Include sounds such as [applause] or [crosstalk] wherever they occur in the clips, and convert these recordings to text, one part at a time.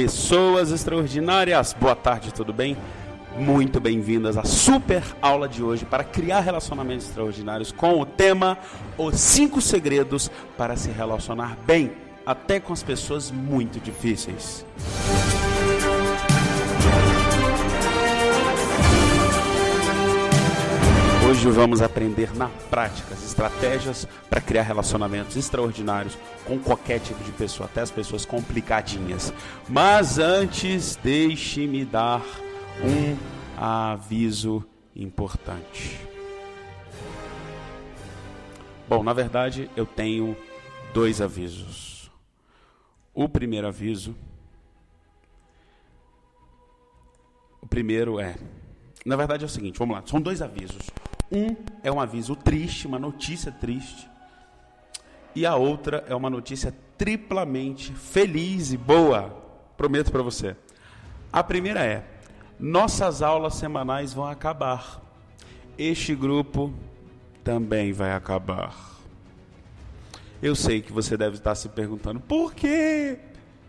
Pessoas extraordinárias! Boa tarde, tudo bem? Muito bem-vindas à super aula de hoje para criar relacionamentos extraordinários com o tema Os 5 segredos para se relacionar bem, até com as pessoas muito difíceis. Vamos aprender na prática as estratégias para criar relacionamentos extraordinários com qualquer tipo de pessoa, até as pessoas complicadinhas. Mas antes, deixe-me dar um aviso importante. Bom, na verdade, eu tenho dois avisos. O primeiro aviso. O primeiro é. Na verdade é o seguinte, vamos lá. São dois avisos. Um é um aviso triste, uma notícia triste. E a outra é uma notícia triplamente feliz e boa. Prometo para você. A primeira é: nossas aulas semanais vão acabar. Este grupo também vai acabar. Eu sei que você deve estar se perguntando por quê?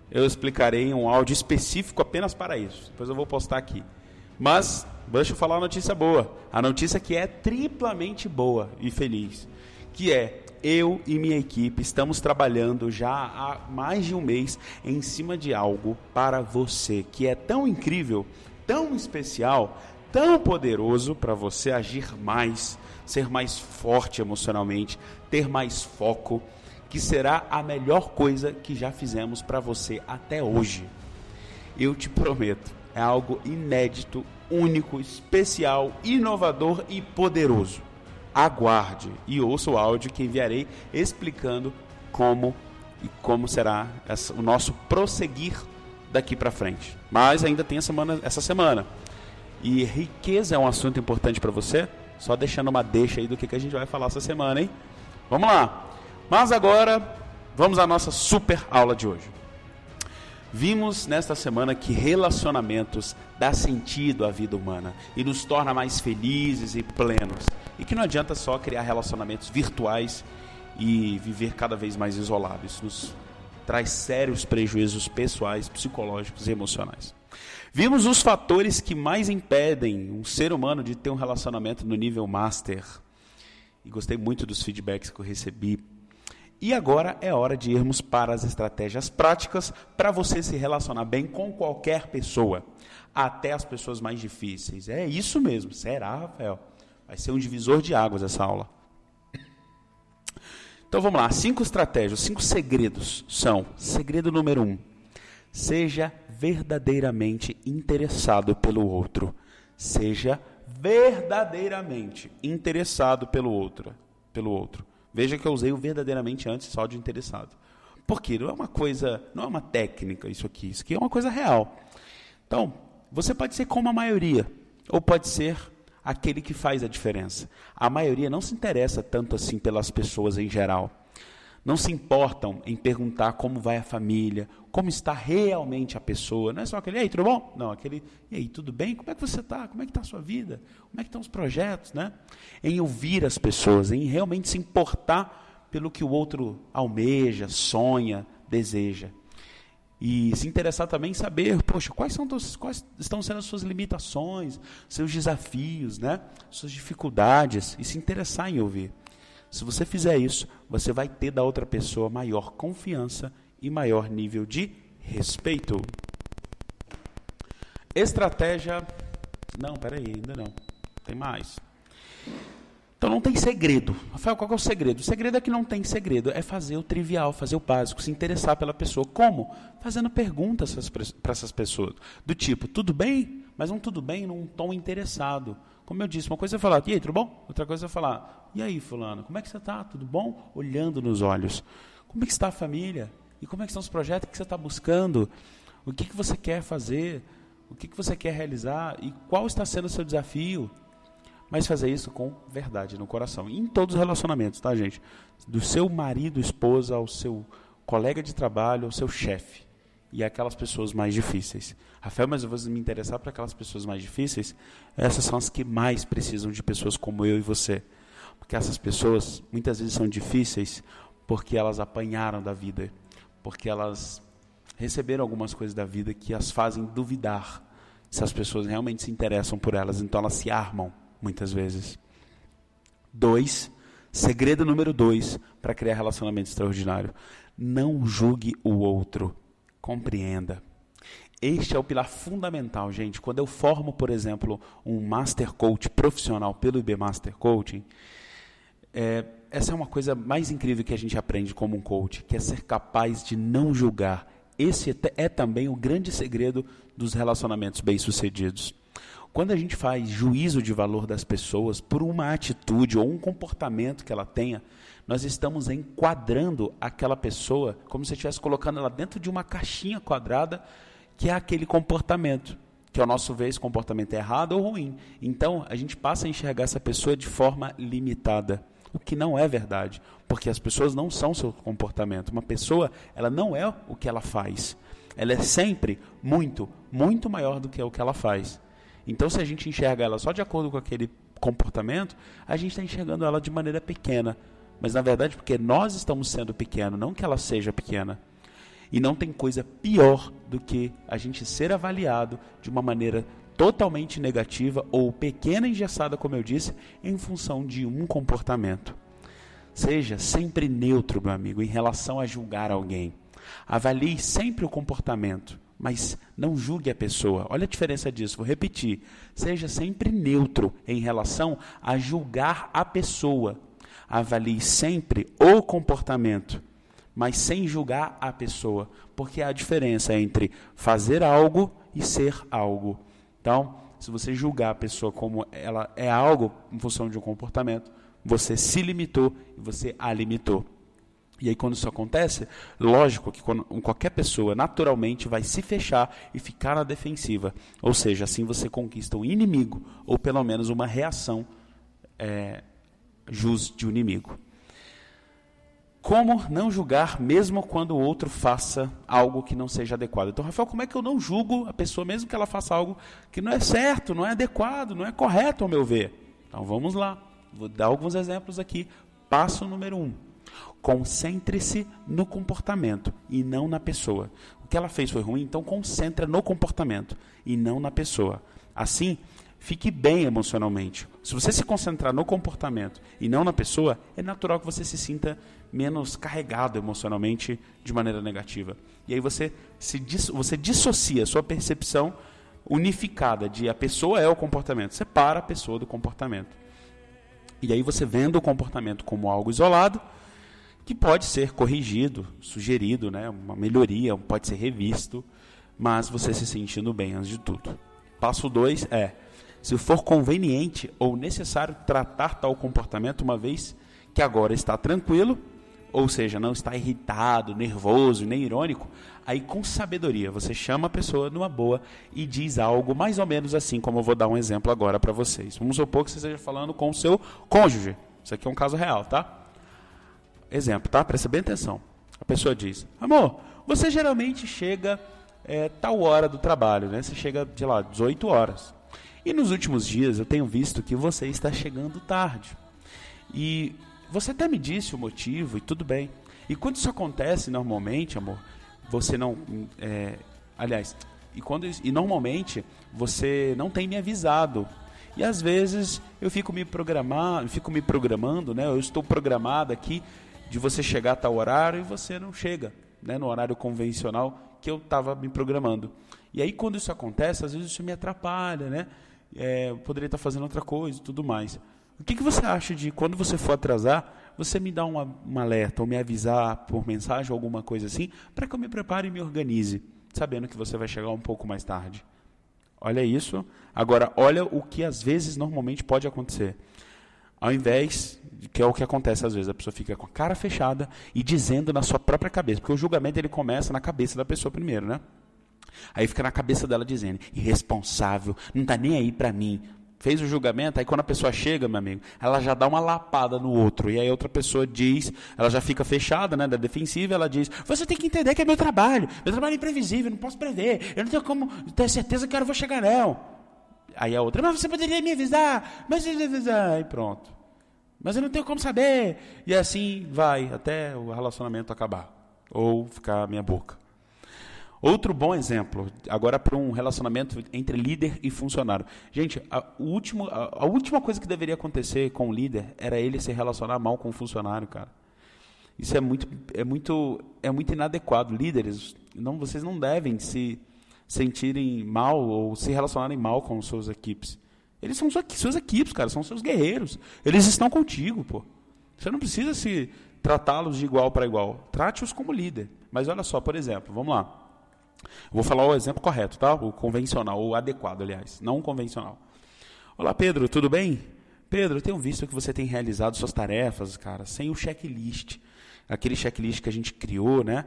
Eu explicarei um áudio específico apenas para isso. Depois eu vou postar aqui. Mas deixa eu falar a notícia boa. A notícia que é triplamente boa e feliz. Que é, eu e minha equipe estamos trabalhando já há mais de um mês em cima de algo para você que é tão incrível, tão especial, tão poderoso para você agir mais, ser mais forte emocionalmente, ter mais foco, que será a melhor coisa que já fizemos para você até hoje. Eu te prometo, é algo inédito, único, especial, inovador e poderoso. Aguarde e ouça o áudio que enviarei explicando como e como será o nosso prosseguir daqui para frente. Mas ainda tem semana, essa semana. E riqueza é um assunto importante para você? Só deixando uma deixa aí do que, que a gente vai falar essa semana, hein? Vamos lá. Mas agora, vamos à nossa super aula de hoje. Vimos nesta semana que relacionamentos dá sentido à vida humana e nos torna mais felizes e plenos. E que não adianta só criar relacionamentos virtuais e viver cada vez mais isolado. Isso nos traz sérios prejuízos pessoais, psicológicos e emocionais. Vimos os fatores que mais impedem um ser humano de ter um relacionamento no nível master. E gostei muito dos feedbacks que eu recebi e agora é hora de irmos para as estratégias práticas para você se relacionar bem com qualquer pessoa, até as pessoas mais difíceis. É isso mesmo, será, Rafael? Vai ser um divisor de águas essa aula. Então vamos lá, cinco estratégias, cinco segredos são: segredo número um, seja verdadeiramente interessado pelo outro. Seja verdadeiramente interessado pelo outro, pelo outro. Veja que eu usei o verdadeiramente antes só de interessado. Porque não é uma coisa, não é uma técnica isso aqui, isso aqui é uma coisa real. Então, você pode ser como a maioria, ou pode ser aquele que faz a diferença. A maioria não se interessa tanto assim pelas pessoas em geral não se importam em perguntar como vai a família, como está realmente a pessoa. Não é só aquele, e aí, tudo bom? Não, aquele, e aí, tudo bem? Como é que você está? Como é que está a sua vida? Como é que estão os projetos? Né? Em ouvir as pessoas, em realmente se importar pelo que o outro almeja, sonha, deseja. E se interessar também em saber, poxa, quais, são, quais estão sendo as suas limitações, seus desafios, né? suas dificuldades, e se interessar em ouvir. Se você fizer isso, você vai ter da outra pessoa maior confiança e maior nível de respeito. Estratégia. Não, peraí, ainda não. Tem mais. Então não tem segredo. Rafael, qual é o segredo? O segredo é que não tem segredo. É fazer o trivial, fazer o básico, se interessar pela pessoa. Como? Fazendo perguntas para essas pessoas. Do tipo, tudo bem? Mas um tudo bem num tom interessado. Como eu disse, uma coisa é falar, e aí, tudo bom? Outra coisa é falar, e aí, fulano, como é que você está? Tudo bom? Olhando nos olhos. Como é que está a família? E como é que estão os projetos que você está buscando? O que, que você quer fazer? O que, que você quer realizar? E qual está sendo o seu desafio? Mas fazer isso com verdade no coração. E em todos os relacionamentos, tá, gente? Do seu marido, esposa, ao seu colega de trabalho, ao seu chefe e aquelas pessoas mais difíceis. Rafael, mas eu vou me interessar para aquelas pessoas mais difíceis? Essas são as que mais precisam de pessoas como eu e você. Porque essas pessoas muitas vezes são difíceis porque elas apanharam da vida, porque elas receberam algumas coisas da vida que as fazem duvidar se as pessoas realmente se interessam por elas, então elas se armam muitas vezes. Dois, segredo número dois para criar relacionamento extraordinário: não julgue o outro, compreenda. Este é o pilar fundamental, gente. Quando eu formo, por exemplo, um Master Coach profissional pelo IB Master Coaching, é, essa é uma coisa mais incrível que a gente aprende como um coach, que é ser capaz de não julgar. Esse é também o grande segredo dos relacionamentos bem-sucedidos. Quando a gente faz juízo de valor das pessoas por uma atitude ou um comportamento que ela tenha, nós estamos enquadrando aquela pessoa como se estivesse colocando ela dentro de uma caixinha quadrada que é aquele comportamento, que ao nosso ver esse comportamento é errado ou ruim. Então, a gente passa a enxergar essa pessoa de forma limitada, o que não é verdade, porque as pessoas não são seu comportamento. Uma pessoa, ela não é o que ela faz. Ela é sempre muito, muito maior do que o que ela faz. Então, se a gente enxerga ela só de acordo com aquele comportamento, a gente está enxergando ela de maneira pequena. Mas na verdade, porque nós estamos sendo pequeno, não que ela seja pequena. E não tem coisa pior do que a gente ser avaliado de uma maneira totalmente negativa ou pequena engessada, como eu disse, em função de um comportamento. Seja sempre neutro, meu amigo, em relação a julgar alguém. Avalie sempre o comportamento, mas não julgue a pessoa. Olha a diferença disso, vou repetir. Seja sempre neutro em relação a julgar a pessoa. Avalie sempre o comportamento mas sem julgar a pessoa, porque há a diferença entre fazer algo e ser algo. Então, se você julgar a pessoa como ela é algo em função de um comportamento, você se limitou e você a limitou. E aí, quando isso acontece, lógico que quando, qualquer pessoa naturalmente vai se fechar e ficar na defensiva. Ou seja, assim você conquista um inimigo, ou pelo menos uma reação é, jus de um inimigo. Como não julgar mesmo quando o outro faça algo que não seja adequado? Então, Rafael, como é que eu não julgo a pessoa mesmo que ela faça algo que não é certo, não é adequado, não é correto ao meu ver? Então vamos lá. Vou dar alguns exemplos aqui. Passo número um. Concentre-se no comportamento e não na pessoa. O que ela fez foi ruim, então concentre no comportamento e não na pessoa. Assim, fique bem emocionalmente. Se você se concentrar no comportamento e não na pessoa, é natural que você se sinta menos carregado emocionalmente de maneira negativa. E aí você se você dissocia a sua percepção unificada de a pessoa é o comportamento, separa a pessoa do comportamento. E aí você vendo o comportamento como algo isolado, que pode ser corrigido, sugerido, né, uma melhoria, pode ser revisto, mas você se sentindo bem antes de tudo. Passo 2 é se for conveniente ou necessário tratar tal comportamento, uma vez que agora está tranquilo, ou seja, não está irritado, nervoso, nem irônico, aí com sabedoria você chama a pessoa numa boa e diz algo mais ou menos assim, como eu vou dar um exemplo agora para vocês. Vamos supor que você esteja falando com o seu cônjuge. Isso aqui é um caso real, tá? Exemplo, tá? Presta bem atenção. A pessoa diz: Amor, você geralmente chega é, tal hora do trabalho, né? Você chega, sei lá, 18 horas. E nos últimos dias eu tenho visto que você está chegando tarde. E você até me disse o motivo e tudo bem. E quando isso acontece normalmente, amor, você não. É, aliás, e, quando, e normalmente você não tem me avisado. E às vezes eu fico me programando, fico me programando, né? Eu estou programado aqui de você chegar a tal horário e você não chega, né? No horário convencional que eu estava me programando. E aí quando isso acontece, às vezes isso me atrapalha, né? é, poderia estar fazendo outra coisa e tudo mais. O que, que você acha de quando você for atrasar, você me dar uma, um alerta ou me avisar por mensagem ou alguma coisa assim, para que eu me prepare e me organize, sabendo que você vai chegar um pouco mais tarde? Olha isso. Agora, olha o que às vezes normalmente pode acontecer. Ao invés, que é o que acontece às vezes, a pessoa fica com a cara fechada e dizendo na sua própria cabeça, porque o julgamento ele começa na cabeça da pessoa primeiro, né? Aí fica na cabeça dela dizendo: irresponsável, não está nem aí para mim. Fez o julgamento, aí quando a pessoa chega, meu amigo, ela já dá uma lapada no outro. E aí outra pessoa diz, ela já fica fechada, né, da defensiva, ela diz: Você tem que entender que é meu trabalho. Meu trabalho é imprevisível, não posso prever. Eu não tenho como ter certeza que eu vou chegar, não. Aí a outra: Mas você poderia me avisar. Mas. Aí pronto. Mas eu não tenho como saber. E assim vai, até o relacionamento acabar. Ou ficar minha boca. Outro bom exemplo, agora para um relacionamento entre líder e funcionário. Gente, a, último, a, a, última coisa que deveria acontecer com o líder era ele se relacionar mal com o funcionário, cara. Isso é muito, é muito, é muito inadequado. Líderes, não, vocês não devem se sentirem mal ou se relacionarem mal com suas equipes. Eles são suas, suas equipes, cara, são seus guerreiros. Eles estão contigo, pô. Você não precisa se tratá-los de igual para igual. Trate-os como líder. Mas olha só, por exemplo, vamos lá. Vou falar o exemplo correto, tá? O convencional, o adequado, aliás, não o convencional. Olá, Pedro, tudo bem? Pedro, eu tenho visto que você tem realizado suas tarefas, cara, sem o checklist. Aquele checklist que a gente criou, né?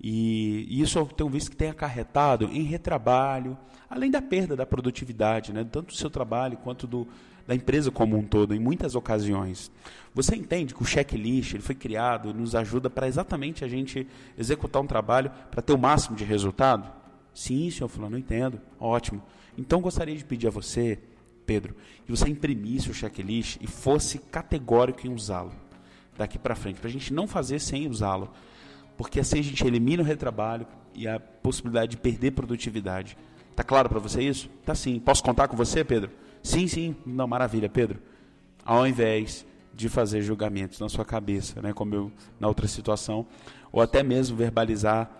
E, isso eu tenho visto que tem acarretado em retrabalho, além da perda da produtividade, né? tanto do seu trabalho quanto do, da empresa como um todo, em muitas ocasiões. Você entende que o checklist ele foi criado, nos ajuda para exatamente a gente executar um trabalho para ter o máximo de resultado? Sim, senhor fulano, entendo. Ótimo. Então gostaria de pedir a você, Pedro, que você imprimisse o checklist e fosse categórico em usá-lo daqui para frente, para a gente não fazer sem usá-lo porque assim a gente elimina o retrabalho e a possibilidade de perder produtividade. Tá claro para você isso? Tá sim. Posso contar com você, Pedro? Sim, sim. Não, maravilha, Pedro. Ao invés de fazer julgamentos na sua cabeça, né, como eu na outra situação, ou até mesmo verbalizar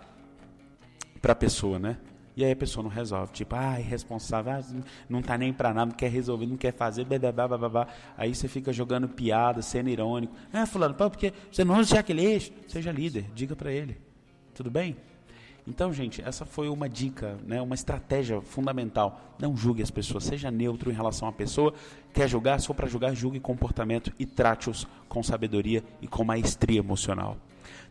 para a pessoa, né? E aí a pessoa não resolve. Tipo, ah, irresponsável, ah, não tá nem para nada, não quer resolver, não quer fazer, blá, blá, blá, blá, Aí você fica jogando piada, sendo irônico. Ah, fulano, pô, porque você não usa aquele eixo. Seja líder, diga para ele. Tudo bem? Então, gente, essa foi uma dica, né, uma estratégia fundamental. Não julgue as pessoas, seja neutro em relação à pessoa. Quer julgar? Se for para julgar, julgue comportamento e trate-os com sabedoria e com maestria emocional.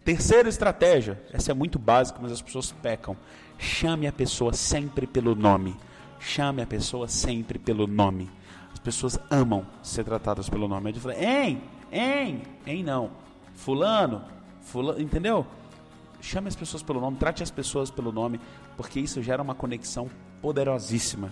Terceira estratégia, essa é muito básica, mas as pessoas pecam. Chame a pessoa sempre pelo nome. Chame a pessoa sempre pelo nome. As pessoas amam ser tratadas pelo nome. Eu falei, hein, hein, hein não. Fulano, fulano, entendeu? Chame as pessoas pelo nome, trate as pessoas pelo nome, porque isso gera uma conexão poderosíssima.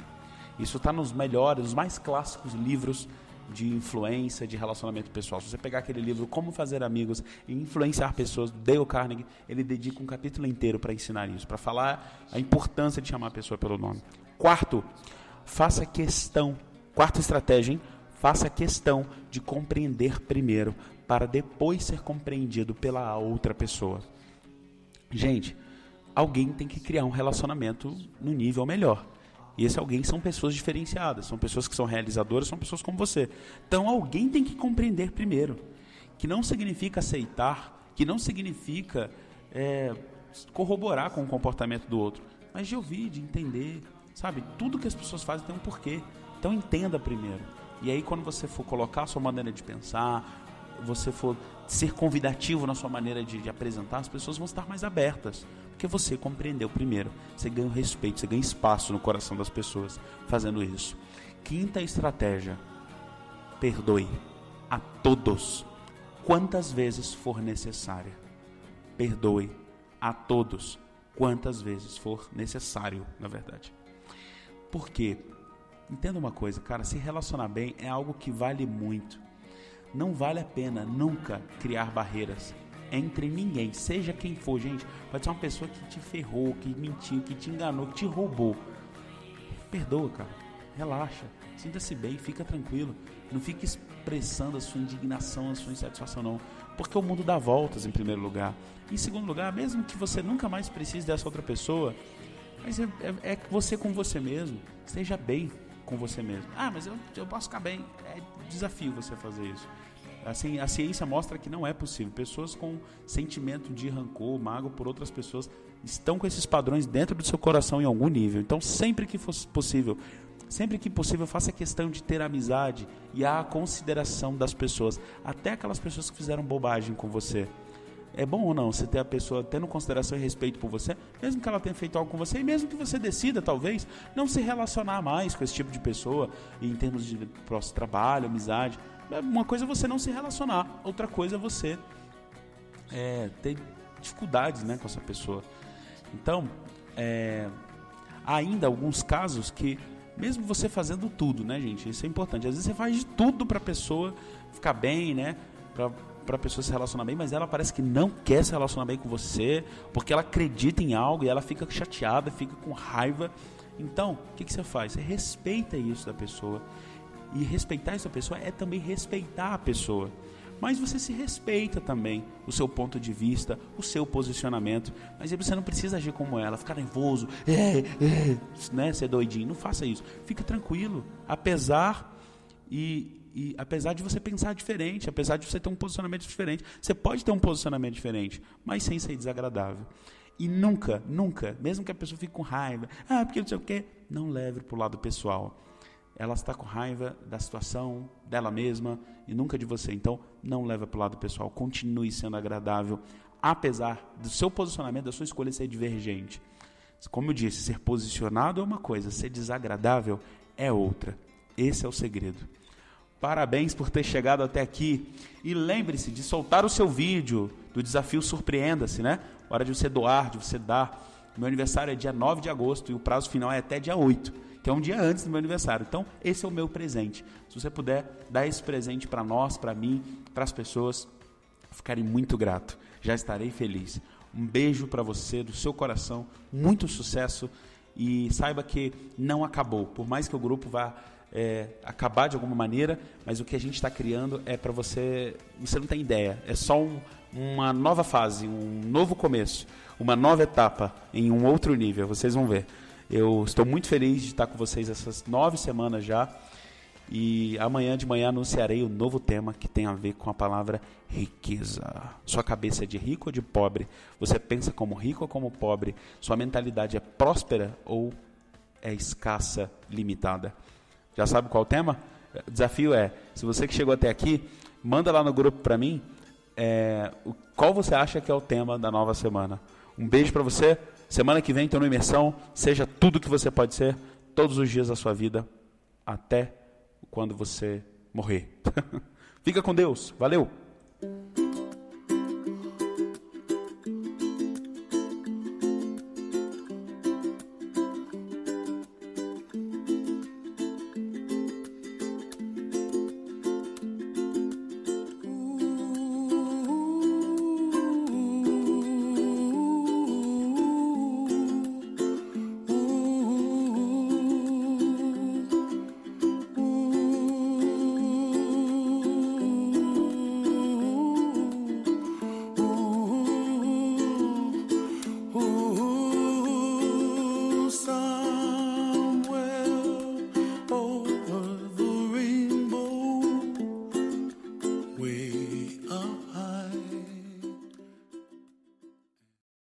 Isso está nos melhores, nos mais clássicos livros de influência, de relacionamento pessoal. Se você pegar aquele livro Como Fazer Amigos e Influenciar Pessoas, Dale Carnegie, ele dedica um capítulo inteiro para ensinar isso, para falar a importância de chamar a pessoa pelo nome. Quarto, faça questão. Quarta estratégia, hein? Faça questão de compreender primeiro, para depois ser compreendido pela outra pessoa. Gente, alguém tem que criar um relacionamento no nível melhor. E esse alguém são pessoas diferenciadas, são pessoas que são realizadoras, são pessoas como você. Então alguém tem que compreender primeiro que não significa aceitar, que não significa é, corroborar com o comportamento do outro, mas de ouvir, de entender, sabe? Tudo que as pessoas fazem tem um porquê. Então entenda primeiro. E aí quando você for colocar a sua maneira de pensar, você for ser convidativo na sua maneira de, de apresentar, as pessoas vão estar mais abertas. Porque você compreendeu primeiro. Você ganha respeito, você ganha espaço no coração das pessoas fazendo isso. Quinta estratégia: perdoe a todos quantas vezes for necessária. Perdoe a todos quantas vezes for necessário, na verdade. Por quê? Entenda uma coisa, cara, se relacionar bem é algo que vale muito. Não vale a pena nunca criar barreiras entre ninguém, seja quem for, gente. Pode ser uma pessoa que te ferrou, que mentiu, que te enganou, que te roubou. Perdoa, cara. Relaxa. Sinta-se bem, fica tranquilo. Não fique expressando a sua indignação, a sua insatisfação, não. Porque o mundo dá voltas, em primeiro lugar. Em segundo lugar, mesmo que você nunca mais precise dessa outra pessoa, mas é, é, é você com você mesmo. Esteja bem com você mesmo. Ah, mas eu, eu posso ficar bem. É desafio você fazer isso. Assim, a ciência mostra que não é possível. Pessoas com sentimento de rancor, mágoa por outras pessoas estão com esses padrões dentro do seu coração em algum nível. Então, sempre que fosse possível, sempre que possível, faça questão de ter amizade e a consideração das pessoas, até aquelas pessoas que fizeram bobagem com você. É bom ou não você ter a pessoa tendo consideração e respeito por você, mesmo que ela tenha feito algo com você, e mesmo que você decida, talvez, não se relacionar mais com esse tipo de pessoa, em termos de trabalho, amizade. Uma coisa é você não se relacionar, outra coisa é você é, ter dificuldades né, com essa pessoa. Então, é, há ainda alguns casos que, mesmo você fazendo tudo, né, gente? Isso é importante. Às vezes você faz de tudo para a pessoa ficar bem, né? Pra, para a pessoa se relacionar bem, mas ela parece que não quer se relacionar bem com você, porque ela acredita em algo e ela fica chateada, fica com raiva. Então, o que, que você faz? Você respeita isso da pessoa. E respeitar essa pessoa é também respeitar a pessoa. Mas você se respeita também o seu ponto de vista, o seu posicionamento. Mas aí você não precisa agir como ela, ficar nervoso, é, é, né, ser doidinho. Não faça isso. Fica tranquilo. Apesar e, e apesar de você pensar diferente, apesar de você ter um posicionamento diferente, você pode ter um posicionamento diferente, mas sem ser desagradável. E nunca, nunca, mesmo que a pessoa fique com raiva, ah, porque não sei o quê, não leve para o lado pessoal ela está com raiva da situação, dela mesma e nunca de você. Então, não leva para o lado pessoal. Continue sendo agradável, apesar do seu posicionamento, da sua escolha ser divergente. Como eu disse, ser posicionado é uma coisa, ser desagradável é outra. Esse é o segredo. Parabéns por ter chegado até aqui. E lembre-se de soltar o seu vídeo do desafio Surpreenda-se, né? Hora de você doar, de você dar. Meu aniversário é dia 9 de agosto e o prazo final é até dia 8 que é um dia antes do meu aniversário. Então, esse é o meu presente. Se você puder dar esse presente para nós, para mim, para as pessoas, ficarei muito grato. Já estarei feliz. Um beijo para você do seu coração, muito sucesso e saiba que não acabou. Por mais que o grupo vá é, acabar de alguma maneira, mas o que a gente está criando é para você. Você não tem ideia. É só um, uma nova fase, um novo começo, uma nova etapa em um outro nível. Vocês vão ver. Eu estou muito feliz de estar com vocês essas nove semanas já. E amanhã de manhã anunciarei o um novo tema que tem a ver com a palavra riqueza. Sua cabeça é de rico ou de pobre? Você pensa como rico ou como pobre? Sua mentalidade é próspera ou é escassa, limitada? Já sabe qual o tema? O desafio é: se você que chegou até aqui, manda lá no grupo para mim é, qual você acha que é o tema da nova semana. Um beijo para você. Semana que vem estou no Imersão. Seja tudo que você pode ser, todos os dias da sua vida, até quando você morrer. [laughs] Fica com Deus. Valeu!